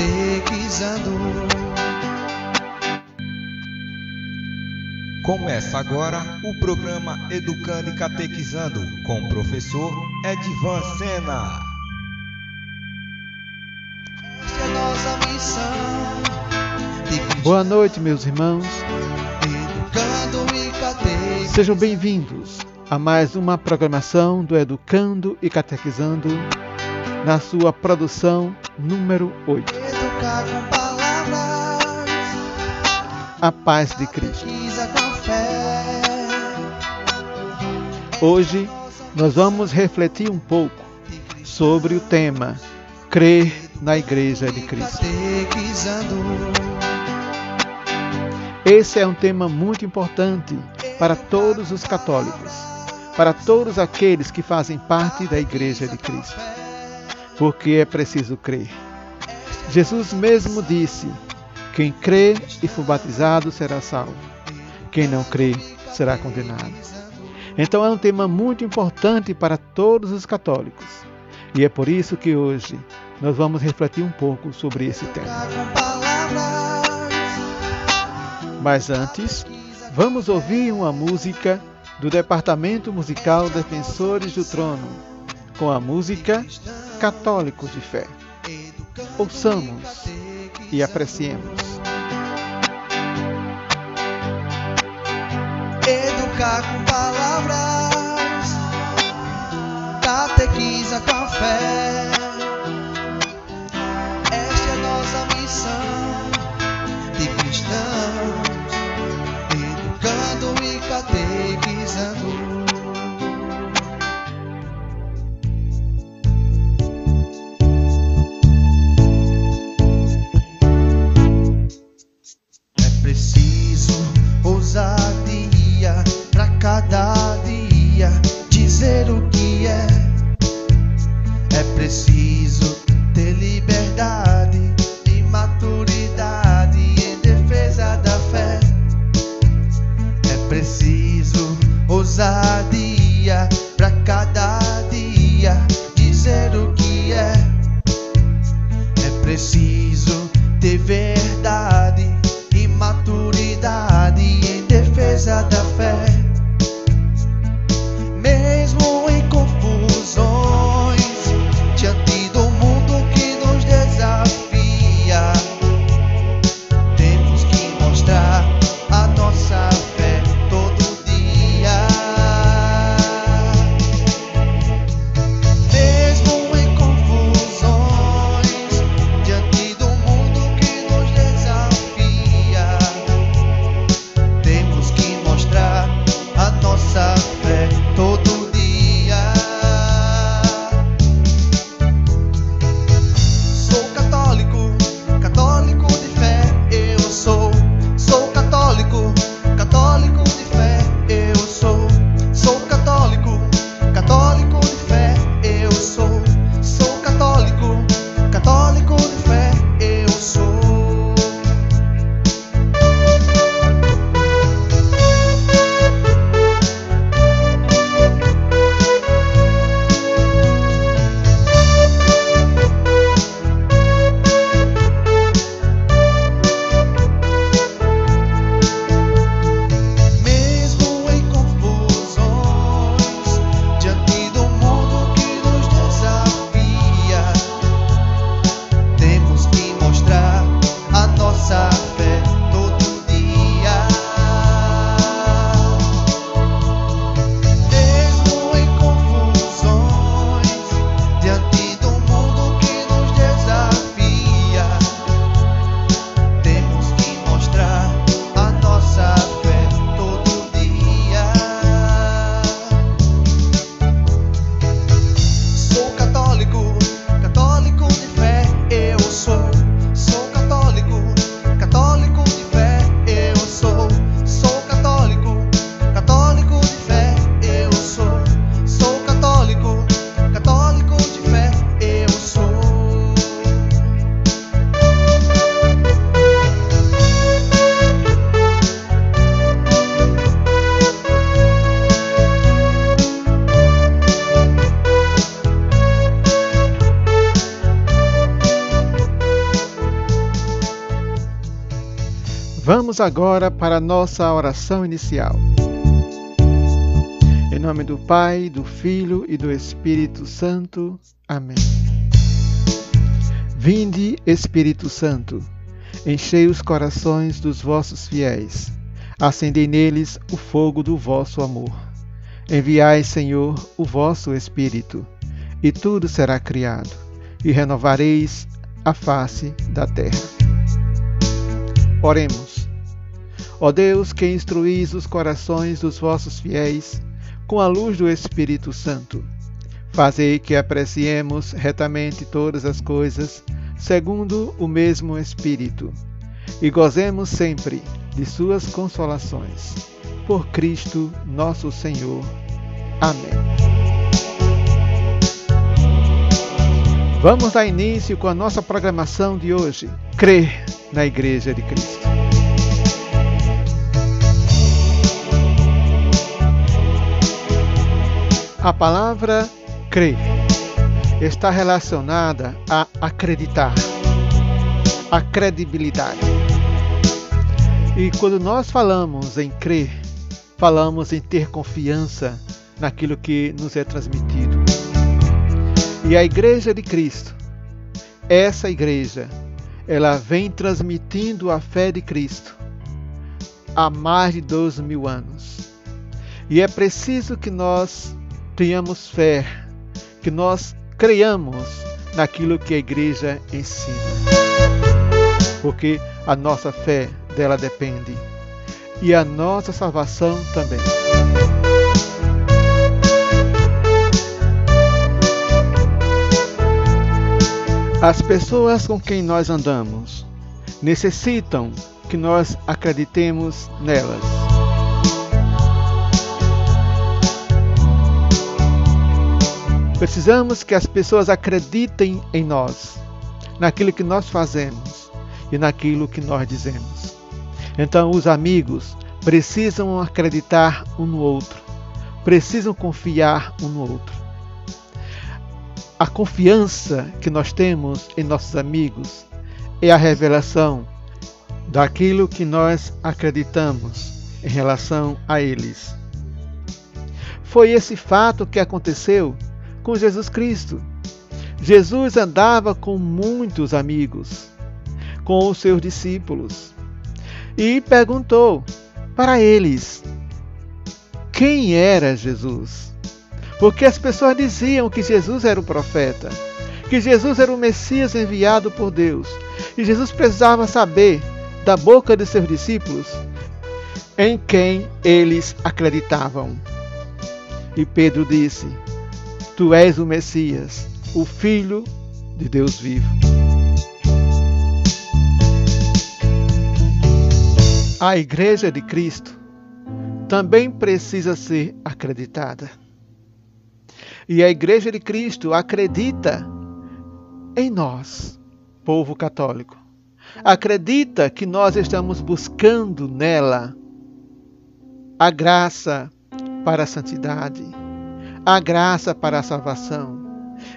Catequizando. Começa agora o programa Educando e Catequizando com o professor Edvan Sena. Esta é nossa missão Boa noite, meus irmãos. educando e catequizando. Sejam bem-vindos a mais uma programação do Educando e Catequizando, na sua produção número 8. Educar com palavras, A paz de Cristo. Hoje nós vamos refletir um pouco sobre o tema Crer na Igreja de Cristo. Esse é um tema muito importante para todos os católicos, para todos aqueles que fazem parte da Igreja de Cristo, porque é preciso crer. Jesus mesmo disse: Quem crê e for batizado será salvo, quem não crê será condenado. Então é um tema muito importante para todos os católicos, e é por isso que hoje nós vamos refletir um pouco sobre esse tema. Mas antes, vamos ouvir uma música do Departamento Musical Defensores do Trono, com a música Católicos de Fé. Ouçamos e apreciemos. educar com palavras, catequiza com fé. Cada dia dizer o que é. É preciso ter liberdade e maturidade em defesa da fé. É preciso ousadia pra cada dia dizer o que é. É preciso ter verdade e maturidade em defesa da fé. Agora para a nossa oração inicial. Em nome do Pai, do Filho e do Espírito Santo. Amém. Vinde, Espírito Santo, enchei os corações dos vossos fiéis, acendei neles o fogo do vosso amor. Enviai, Senhor, o vosso Espírito, e tudo será criado, e renovareis a face da terra. Oremos. Ó Deus, que instruís os corações dos vossos fiéis com a luz do Espírito Santo, fazei que apreciemos retamente todas as coisas segundo o mesmo Espírito e gozemos sempre de suas consolações. Por Cristo nosso Senhor. Amém. Vamos dar início com a nossa programação de hoje. Crer na Igreja de Cristo. A palavra crer está relacionada a acreditar, a credibilidade. E quando nós falamos em crer, falamos em ter confiança naquilo que nos é transmitido. E a Igreja de Cristo, essa igreja, ela vem transmitindo a fé de Cristo há mais de 12 mil anos. E é preciso que nós tenhamos fé, que nós creiamos naquilo que a igreja ensina. Porque a nossa fé dela depende e a nossa salvação também. As pessoas com quem nós andamos necessitam que nós acreditemos nelas. Precisamos que as pessoas acreditem em nós, naquilo que nós fazemos e naquilo que nós dizemos. Então, os amigos precisam acreditar um no outro, precisam confiar um no outro. A confiança que nós temos em nossos amigos é a revelação daquilo que nós acreditamos em relação a eles. Foi esse fato que aconteceu com Jesus Cristo. Jesus andava com muitos amigos, com os seus discípulos, e perguntou para eles quem era Jesus. Porque as pessoas diziam que Jesus era o profeta, que Jesus era o Messias enviado por Deus, e Jesus precisava saber da boca de seus discípulos em quem eles acreditavam. E Pedro disse: Tu és o Messias, o Filho de Deus vivo. A Igreja de Cristo também precisa ser acreditada. E a Igreja de Cristo acredita em nós, povo católico. Acredita que nós estamos buscando nela a graça para a santidade a graça para a salvação.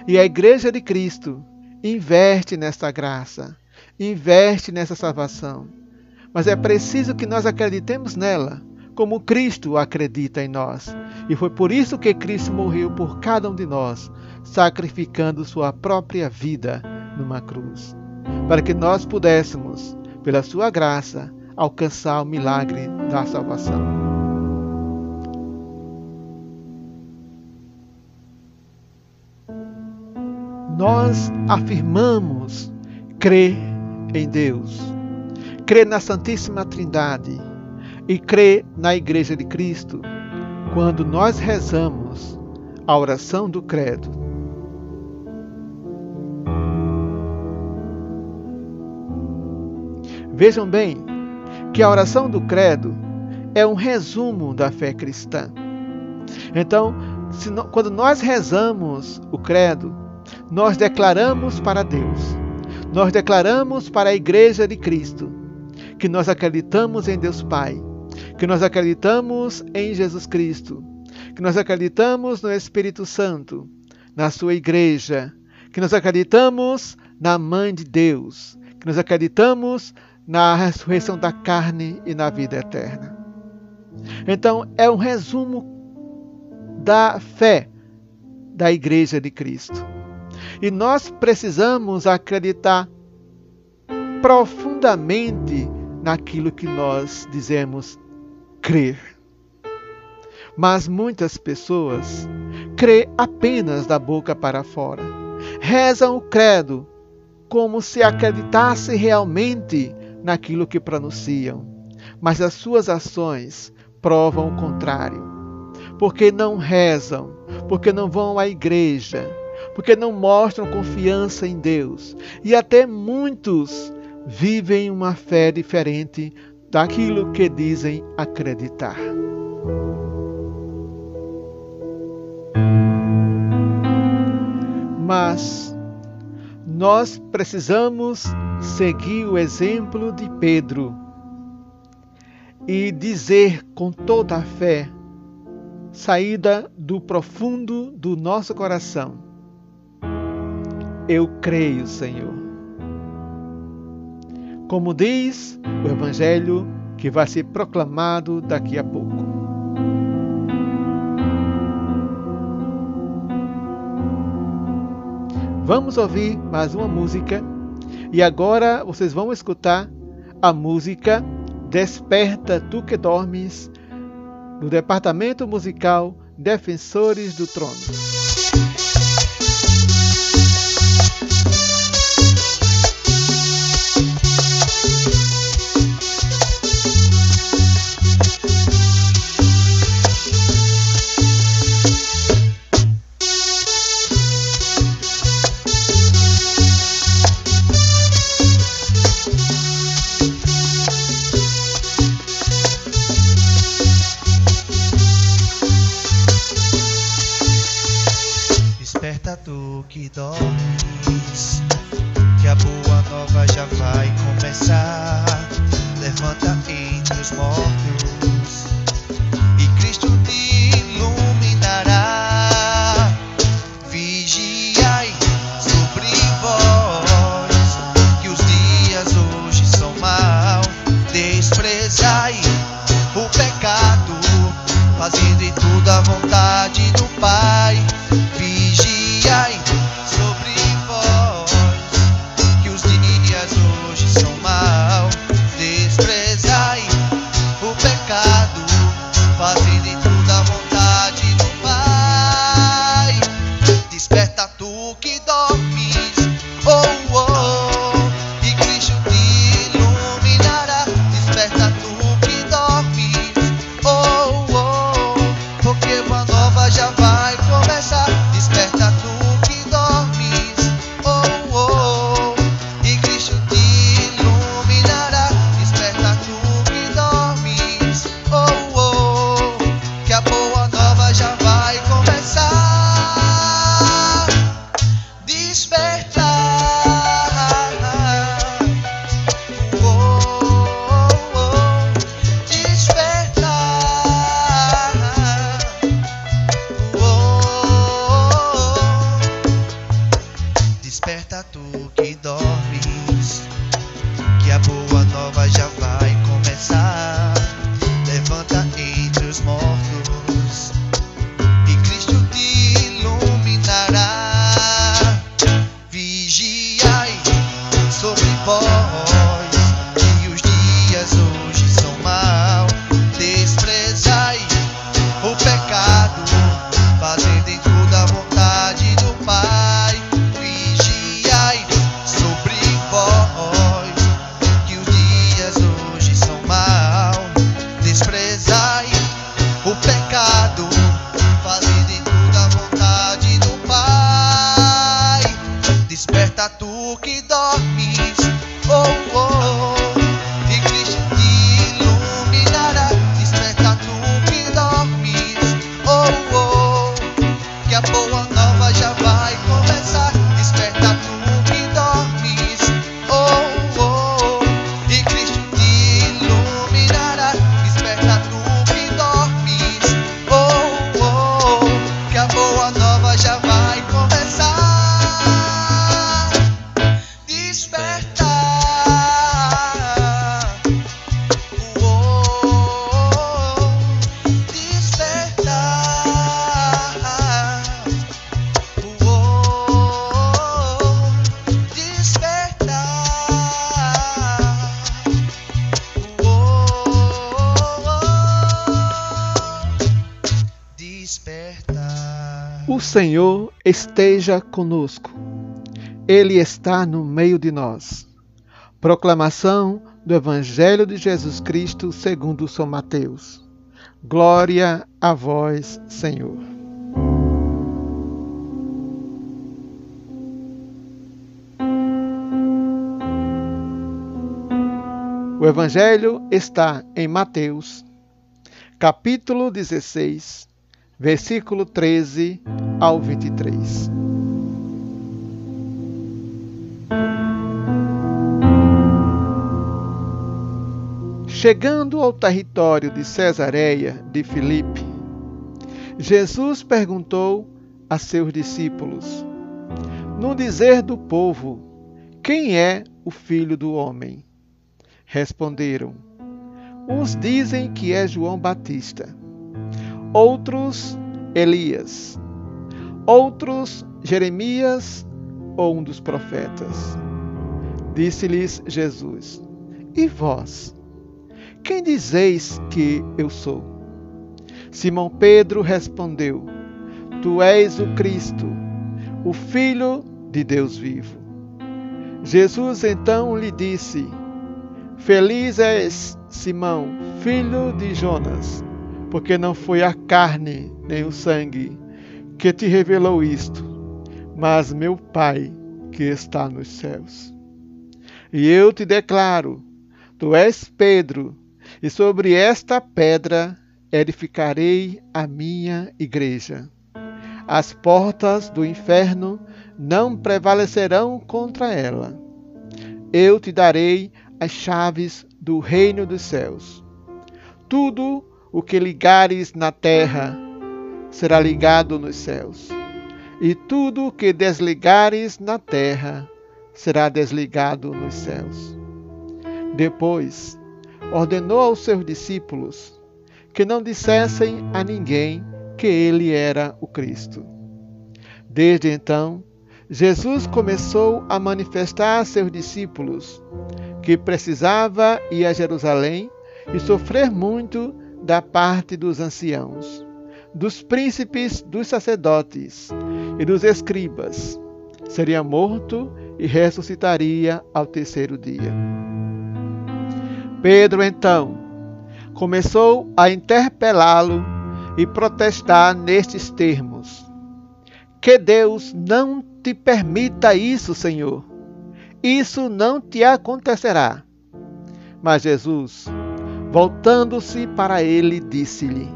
E a Igreja de Cristo investe nessa graça, investe nessa salvação. Mas é preciso que nós acreditemos nela, como Cristo acredita em nós. E foi por isso que Cristo morreu por cada um de nós, sacrificando sua própria vida numa cruz, para que nós pudéssemos, pela sua graça, alcançar o milagre da salvação. Nós afirmamos crer em Deus, crer na Santíssima Trindade e crer na Igreja de Cristo quando nós rezamos a oração do Credo. Vejam bem que a oração do Credo é um resumo da fé cristã. Então, no, quando nós rezamos o Credo, nós declaramos para Deus, nós declaramos para a Igreja de Cristo que nós acreditamos em Deus Pai, que nós acreditamos em Jesus Cristo, que nós acreditamos no Espírito Santo, na Sua Igreja, que nós acreditamos na Mãe de Deus, que nós acreditamos na ressurreição da carne e na vida eterna. Então, é um resumo da fé da Igreja de Cristo. E nós precisamos acreditar profundamente naquilo que nós dizemos crer. Mas muitas pessoas crê apenas da boca para fora. Rezam o credo como se acreditasse realmente naquilo que pronunciam, mas as suas ações provam o contrário. Porque não rezam, porque não vão à igreja, porque não mostram confiança em Deus. E até muitos vivem uma fé diferente daquilo que dizem acreditar. Mas nós precisamos seguir o exemplo de Pedro e dizer com toda a fé, saída do profundo do nosso coração: Eu creio, Senhor. Como diz o Evangelho que vai ser proclamado daqui a pouco. Vamos ouvir mais uma música e agora vocês vão escutar a música Desperta Tu que Dormes do Departamento Musical Defensores do Trono. boquita esteja conosco. Ele está no meio de nós. Proclamação do Evangelho de Jesus Cristo segundo São Mateus. Glória a vós, Senhor. O Evangelho está em Mateus, capítulo 16, versículo 13 ao 23. Chegando ao território de Cesareia de Filipe, Jesus perguntou a seus discípulos: No dizer do povo, quem é o filho do homem? Responderam: Uns dizem que é João Batista, outros Elias, outros Jeremias ou um dos profetas. Disse-lhes Jesus: E vós? Quem dizeis que eu sou? Simão Pedro respondeu: Tu és o Cristo, o Filho de Deus vivo. Jesus então lhe disse: Feliz és, Simão, filho de Jonas, porque não foi a carne nem o sangue que te revelou isto, mas meu Pai que está nos céus. E eu te declaro: Tu és Pedro e sobre esta pedra edificarei a minha igreja. As portas do inferno não prevalecerão contra ela. Eu te darei as chaves do reino dos céus. Tudo o que ligares na terra será ligado nos céus, e tudo o que desligares na terra será desligado nos céus. Depois, ordenou aos seus discípulos que não dissessem a ninguém que ele era o Cristo. Desde então, Jesus começou a manifestar a seus discípulos que precisava ir a Jerusalém e sofrer muito da parte dos anciãos, dos príncipes, dos sacerdotes e dos escribas. Seria morto e ressuscitaria ao terceiro dia. Pedro então começou a interpelá-lo e protestar nestes termos: Que Deus não te permita isso, Senhor. Isso não te acontecerá. Mas Jesus, voltando-se para ele, disse-lhe: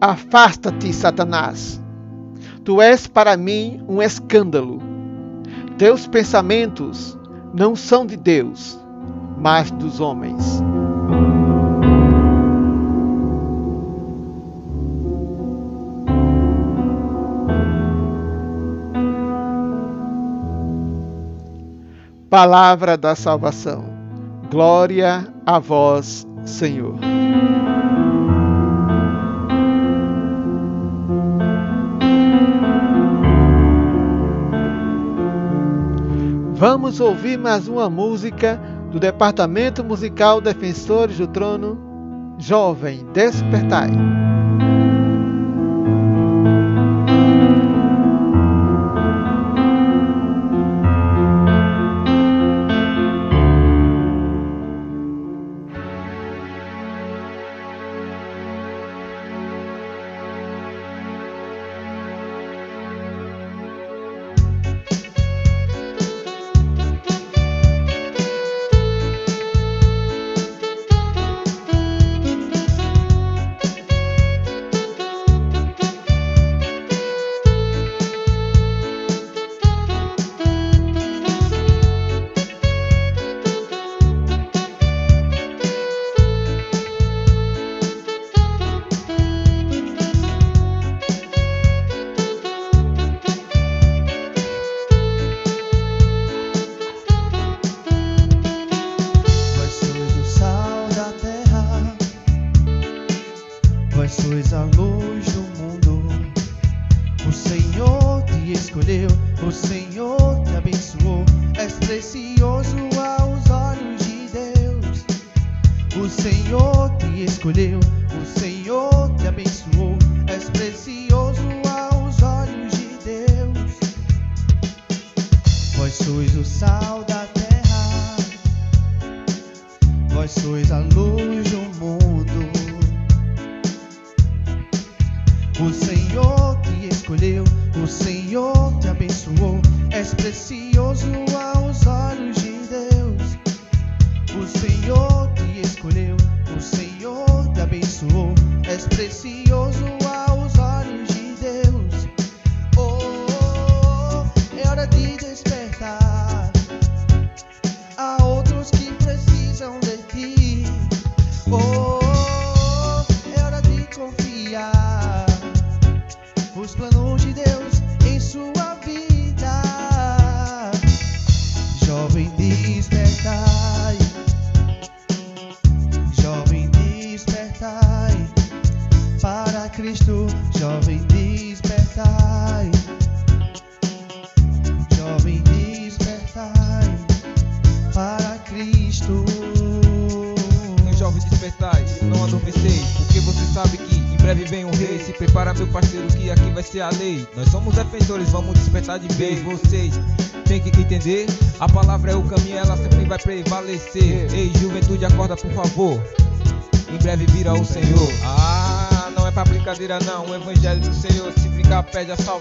Afasta-te, Satanás. Tu és para mim um escândalo. Teus pensamentos não são de Deus mas dos homens. Palavra da salvação. Glória a vós, Senhor. Vamos ouvir mais uma música do Departamento Musical Defensores do Trono, Jovem Despertai.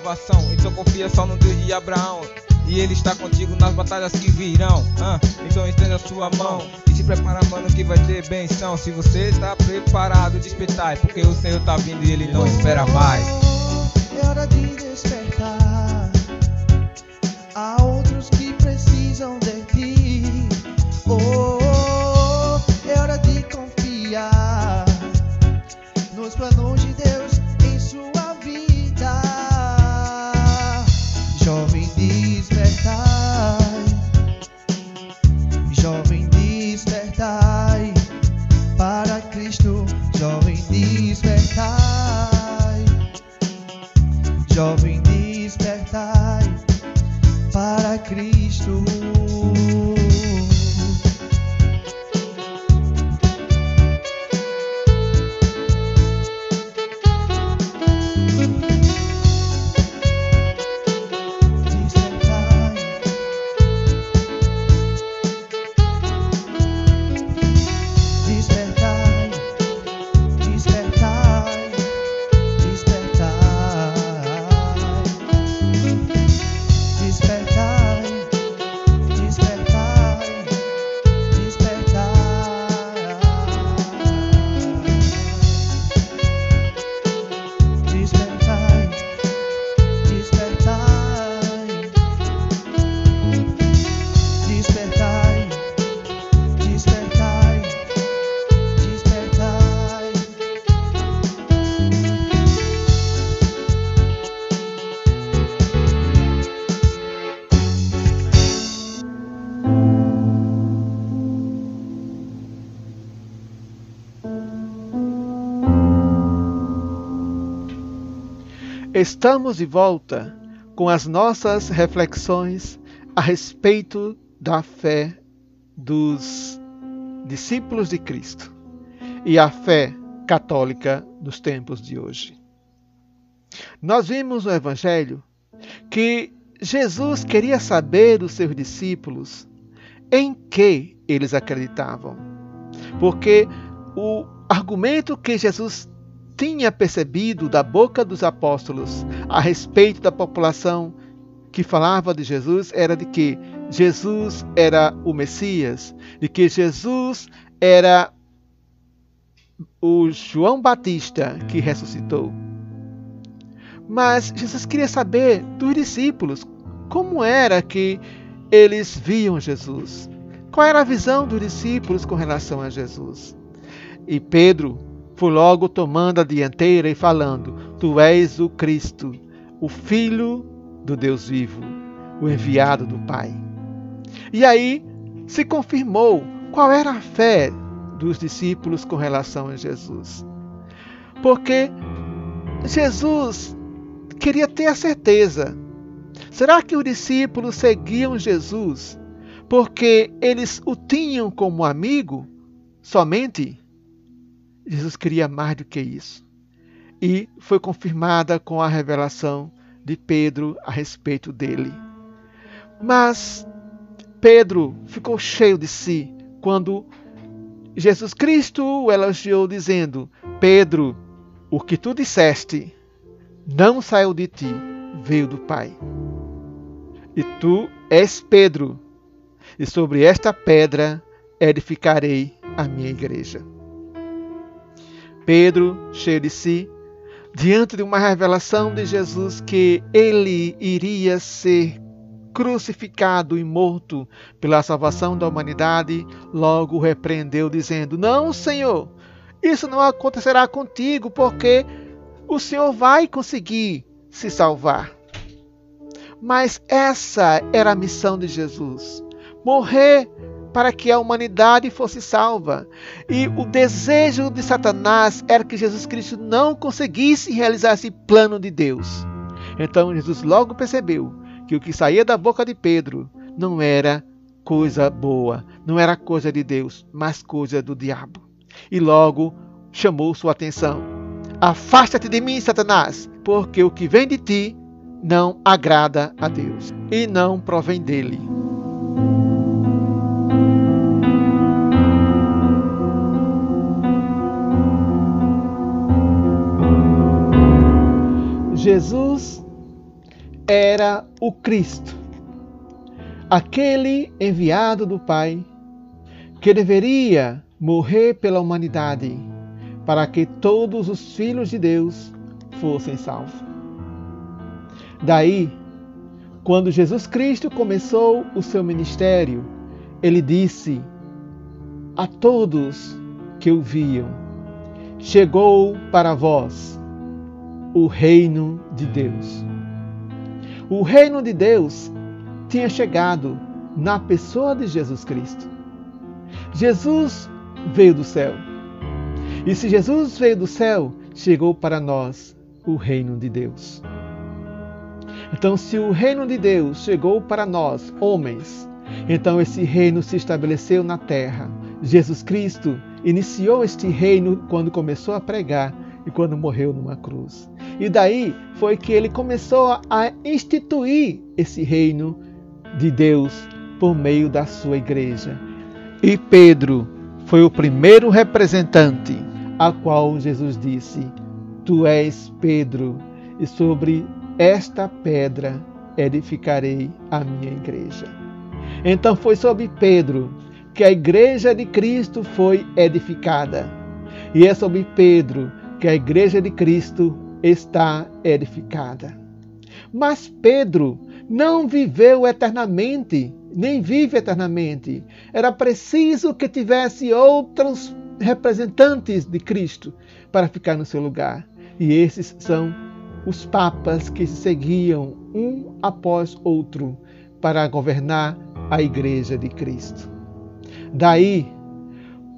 Salvação. Então confia só no Deus de Abraão. E ele está contigo nas batalhas que virão. Ah, então estenda a sua mão e se prepara, mano, que vai ter benção. Se você está preparado, despertai, porque o Senhor tá vindo e ele não espera mais. É hora de despertar. Estamos de volta com as nossas reflexões a respeito da fé dos discípulos de Cristo e a fé católica dos tempos de hoje. Nós vimos no Evangelho que Jesus queria saber dos seus discípulos em que eles acreditavam, porque o argumento que Jesus tinha percebido da boca dos apóstolos a respeito da população que falava de Jesus era de que Jesus era o Messias, de que Jesus era o João Batista que ressuscitou. Mas Jesus queria saber dos discípulos como era que eles viam Jesus. Qual era a visão dos discípulos com relação a Jesus? E Pedro logo tomando a dianteira e falando: Tu és o Cristo, o Filho do Deus vivo, o enviado do Pai. E aí se confirmou qual era a fé dos discípulos com relação a Jesus. Porque Jesus queria ter a certeza. Será que os discípulos seguiam Jesus porque eles o tinham como amigo somente? Jesus queria mais do que isso. E foi confirmada com a revelação de Pedro a respeito dele. Mas Pedro ficou cheio de si quando Jesus Cristo o elogiou, dizendo: Pedro, o que tu disseste não saiu de ti, veio do Pai. E tu és Pedro, e sobre esta pedra edificarei a minha igreja. Pedro, cheio de si, diante de uma revelação de Jesus que ele iria ser crucificado e morto pela salvação da humanidade, logo repreendeu, dizendo: Não, Senhor, isso não acontecerá contigo, porque o Senhor vai conseguir se salvar. Mas essa era a missão de Jesus: morrer para que a humanidade fosse salva. E o desejo de Satanás era que Jesus Cristo não conseguisse realizar esse plano de Deus. Então Jesus logo percebeu que o que saía da boca de Pedro não era coisa boa, não era coisa de Deus, mas coisa do diabo. E logo chamou sua atenção. Afasta-te de mim, Satanás, porque o que vem de ti não agrada a Deus e não provém dele. Jesus era o Cristo, aquele enviado do Pai que deveria morrer pela humanidade para que todos os filhos de Deus fossem salvos. Daí, quando Jesus Cristo começou o seu ministério, ele disse a todos que o viam: Chegou para vós o reino de Deus. O reino de Deus tinha chegado na pessoa de Jesus Cristo. Jesus veio do céu. E se Jesus veio do céu, chegou para nós o reino de Deus. Então, se o reino de Deus chegou para nós, homens, então esse reino se estabeleceu na terra. Jesus Cristo iniciou este reino quando começou a pregar e quando morreu numa cruz. E daí foi que ele começou a instituir esse reino de Deus por meio da sua igreja. E Pedro foi o primeiro representante a qual Jesus disse: Tu és Pedro, e sobre esta pedra edificarei a minha igreja. Então foi sobre Pedro que a igreja de Cristo foi edificada. E é sobre Pedro que a igreja de Cristo está edificada. Mas Pedro não viveu eternamente, nem vive eternamente. Era preciso que tivesse outros representantes de Cristo para ficar no seu lugar. E esses são os papas que se seguiam um após outro para governar a igreja de Cristo. Daí,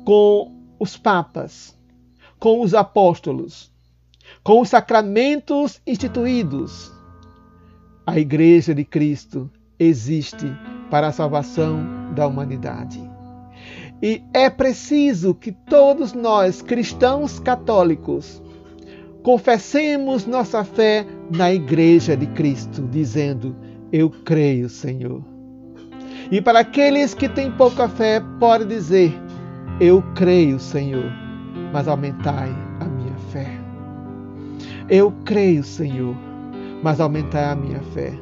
com os papas, com os apóstolos, com os sacramentos instituídos, a Igreja de Cristo existe para a salvação da humanidade. E é preciso que todos nós, cristãos católicos, confessemos nossa fé na Igreja de Cristo, dizendo: Eu creio, Senhor. E para aqueles que têm pouca fé, pode dizer: Eu creio, Senhor, mas aumentai. Eu creio, Senhor, mas aumentai a minha fé.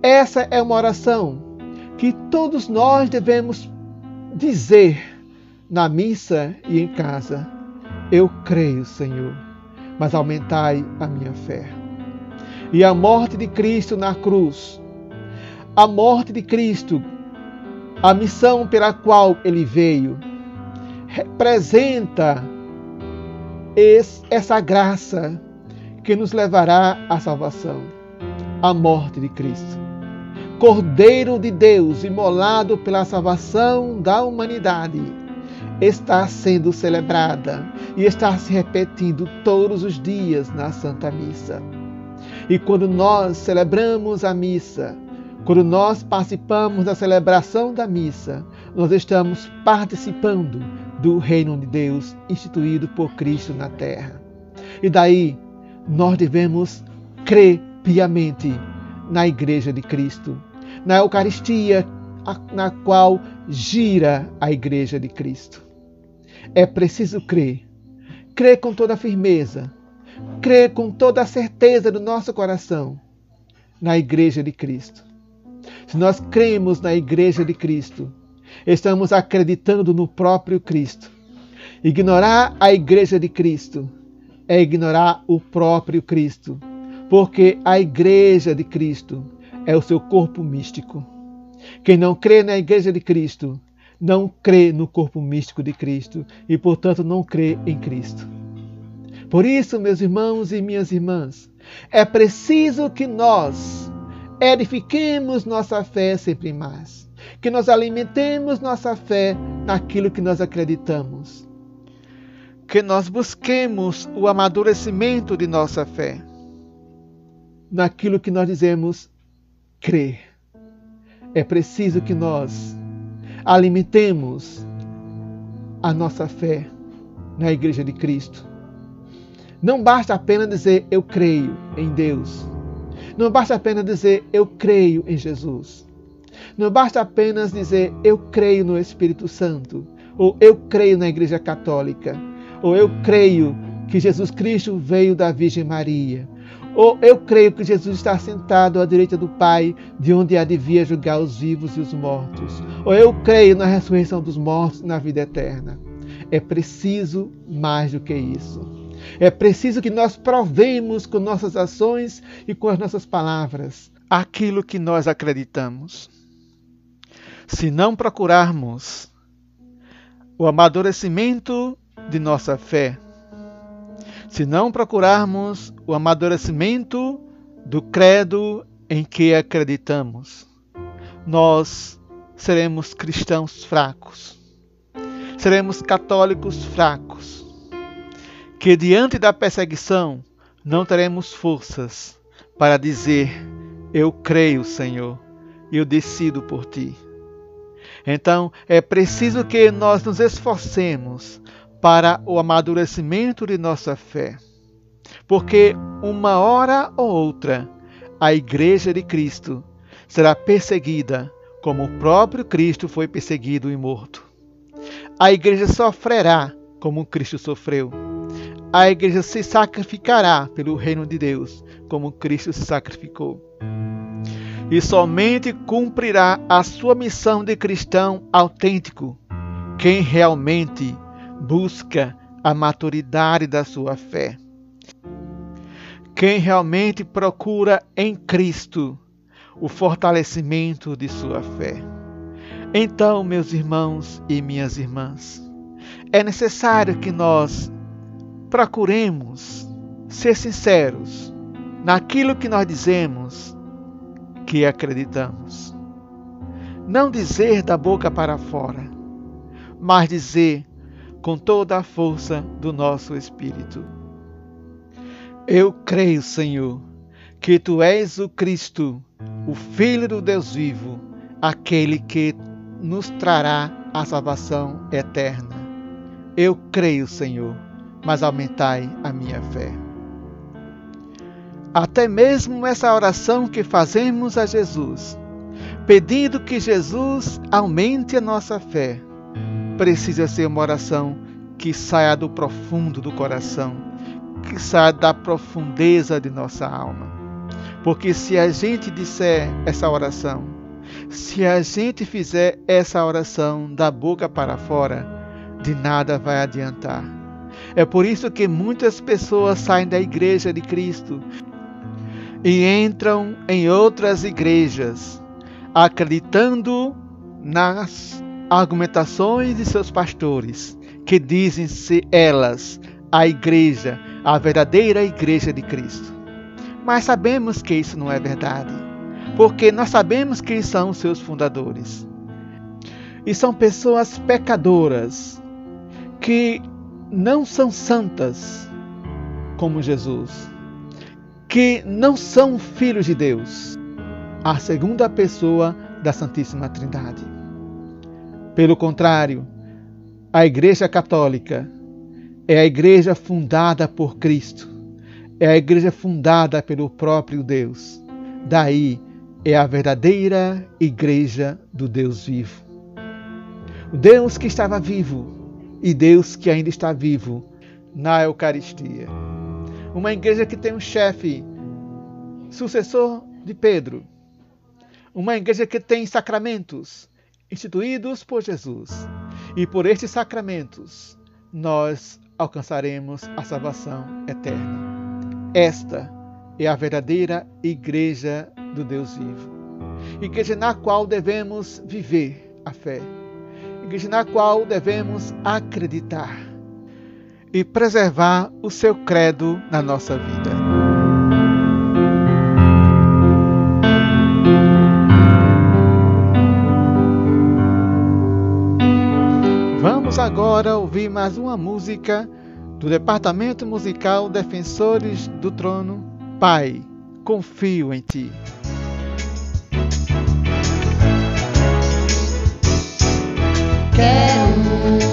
Essa é uma oração que todos nós devemos dizer na missa e em casa. Eu creio, Senhor, mas aumentai a minha fé. E a morte de Cristo na cruz, a morte de Cristo, a missão pela qual ele veio, representa essa graça que nos levará à salvação, a morte de Cristo. Cordeiro de Deus, imolado pela salvação da humanidade, está sendo celebrada e está se repetindo todos os dias na Santa Missa. E quando nós celebramos a missa, quando nós participamos da celebração da missa, nós estamos participando do reino de Deus instituído por Cristo na terra. E daí nós devemos crer piamente na Igreja de Cristo, na Eucaristia na qual gira a Igreja de Cristo. É preciso crer, crer com toda firmeza, crer com toda a certeza do nosso coração na Igreja de Cristo. Se nós cremos na Igreja de Cristo, estamos acreditando no próprio Cristo. Ignorar a Igreja de Cristo é ignorar o próprio Cristo, porque a Igreja de Cristo é o seu corpo místico. Quem não crê na Igreja de Cristo não crê no corpo místico de Cristo e, portanto, não crê em Cristo. Por isso, meus irmãos e minhas irmãs, é preciso que nós edifiquemos nossa fé sempre mais, que nós alimentemos nossa fé naquilo que nós acreditamos, que nós busquemos o amadurecimento de nossa fé naquilo que nós dizemos crer. É preciso que nós alimentemos a nossa fé na Igreja de Cristo. Não basta apenas dizer eu creio em Deus. Não basta apenas dizer eu creio em Jesus. Não basta apenas dizer eu creio no Espírito Santo, ou eu creio na Igreja Católica, ou eu creio que Jesus Cristo veio da Virgem Maria, ou eu creio que Jesus está sentado à direita do Pai, de onde há de vir julgar os vivos e os mortos. Ou eu creio na ressurreição dos mortos e na vida eterna. É preciso mais do que isso. É preciso que nós provemos com nossas ações e com as nossas palavras aquilo que nós acreditamos. Se não procurarmos o amadurecimento de nossa fé, se não procurarmos o amadurecimento do credo em que acreditamos, nós seremos cristãos fracos, seremos católicos fracos, que diante da perseguição não teremos forças para dizer: Eu creio, Senhor, eu decido por ti. Então é preciso que nós nos esforcemos para o amadurecimento de nossa fé. Porque uma hora ou outra a Igreja de Cristo será perseguida como o próprio Cristo foi perseguido e morto. A Igreja sofrerá como Cristo sofreu. A Igreja se sacrificará pelo reino de Deus como Cristo se sacrificou. E somente cumprirá a sua missão de cristão autêntico quem realmente busca a maturidade da sua fé. Quem realmente procura em Cristo o fortalecimento de sua fé. Então, meus irmãos e minhas irmãs, é necessário que nós procuremos ser sinceros naquilo que nós dizemos que acreditamos. Não dizer da boca para fora, mas dizer com toda a força do nosso espírito. Eu creio, Senhor, que tu és o Cristo, o Filho do Deus vivo, aquele que nos trará a salvação eterna. Eu creio, Senhor, mas aumentai a minha fé. Até mesmo essa oração que fazemos a Jesus, pedindo que Jesus aumente a nossa fé, precisa ser uma oração que saia do profundo do coração, que saia da profundeza de nossa alma. Porque se a gente disser essa oração, se a gente fizer essa oração da boca para fora, de nada vai adiantar. É por isso que muitas pessoas saem da igreja de Cristo e entram em outras igrejas, acreditando nas argumentações de seus pastores, que dizem ser elas a igreja, a verdadeira igreja de Cristo. Mas sabemos que isso não é verdade, porque nós sabemos quem são seus fundadores. E são pessoas pecadoras que não são santas como Jesus, que não são filhos de Deus, a segunda pessoa da Santíssima Trindade. Pelo contrário, A Igreja Católica é a igreja fundada por Cristo, é a igreja fundada pelo próprio Deus. Daí é a verdadeira igreja do Deus vivo. O Deus que estava vivo e Deus que ainda está vivo na Eucaristia. Uma igreja que tem um chefe, sucessor de Pedro. Uma igreja que tem sacramentos instituídos por Jesus. E por estes sacramentos nós alcançaremos a salvação eterna. Esta é a verdadeira igreja do Deus vivo. Igreja na qual devemos viver a fé. Igreja na qual devemos acreditar e preservar o seu credo na nossa vida. Vamos agora ouvir mais uma música do Departamento Musical Defensores do Trono. Pai, confio em Ti. Quero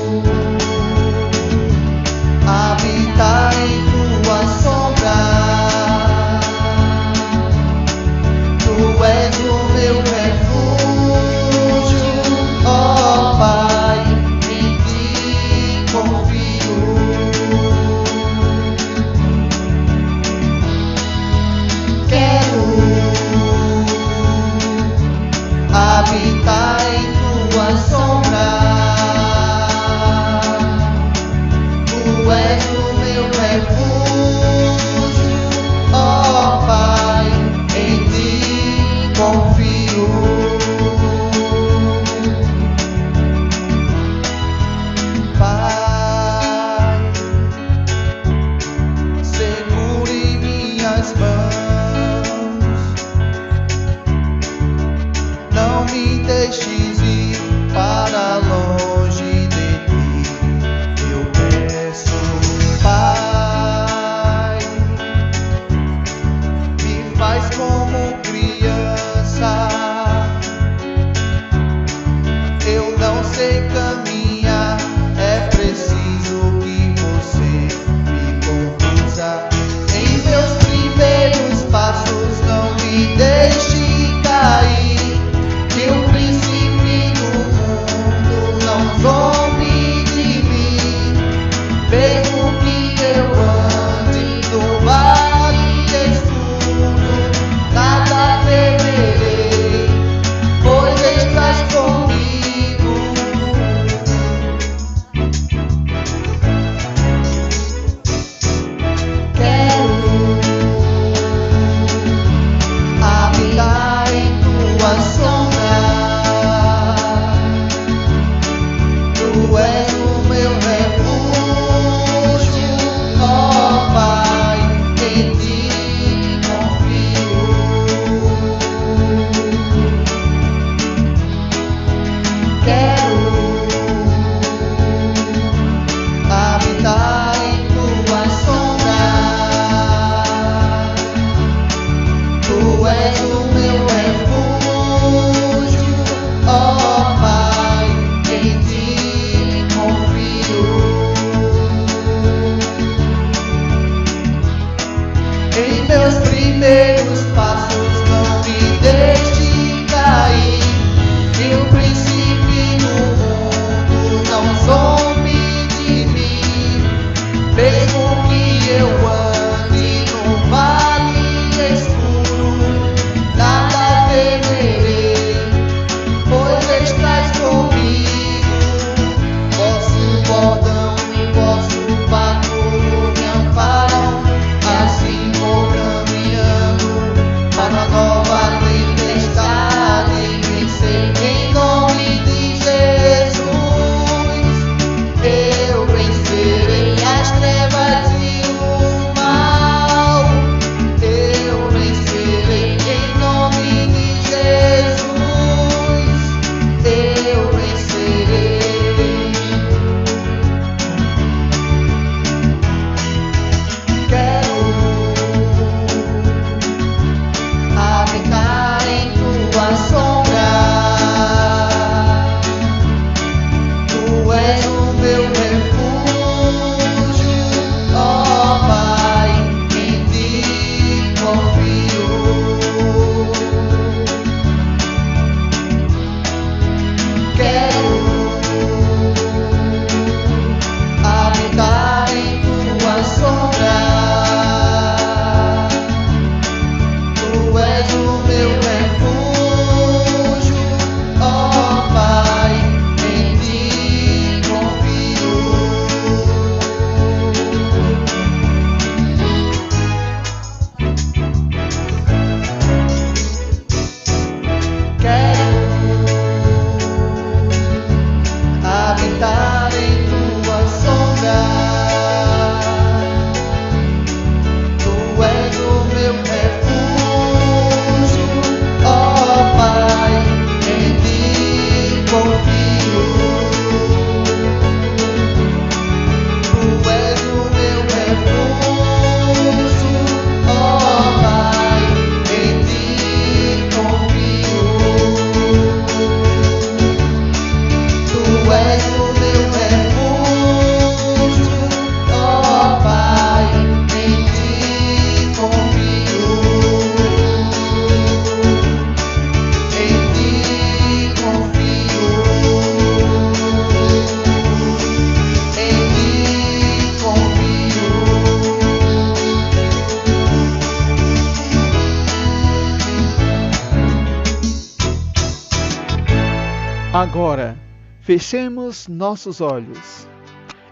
Agora, fechemos nossos olhos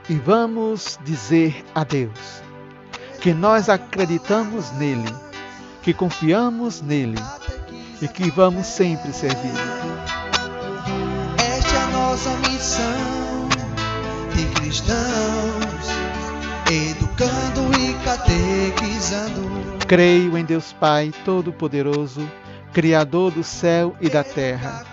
e vamos dizer a Deus que nós acreditamos nele, que confiamos nele e que vamos sempre servir. Esta é a nossa missão de cristãos, educando e catequizando. Creio em Deus Pai Todo-Poderoso, Criador do céu e da terra,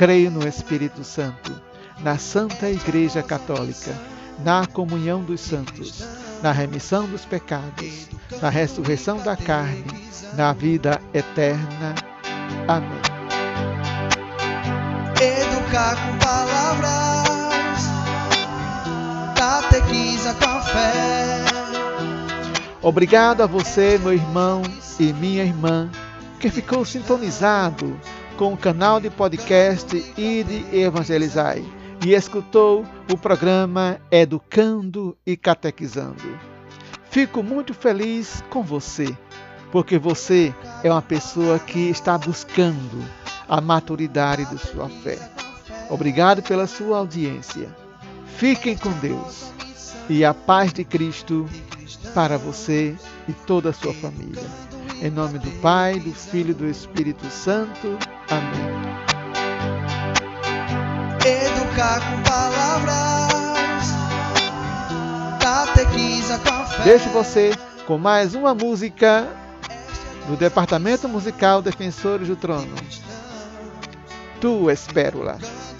Creio no Espírito Santo, na Santa Igreja Católica, na comunhão dos santos, na remissão dos pecados, na ressurreição da carne, na vida eterna. Amém. Educar com palavras, catequiza com a fé. Obrigado a você, meu irmão e minha irmã, que ficou sintonizado com o canal de podcast Ide Evangelizai e escutou o programa Educando e Catequizando. Fico muito feliz com você, porque você é uma pessoa que está buscando a maturidade de sua fé. Obrigado pela sua audiência. Fiquem com Deus e a paz de Cristo para você e toda a sua família. Em nome do Pai, do Filho e do Espírito Santo. Amém. Educar com palavras, catequiza com a fé. Deixo você com mais uma música do Departamento Musical Defensores do Trono. Tu espero-la. e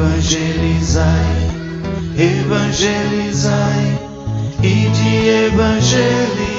evangelizai, evangelizai e de evangelizar.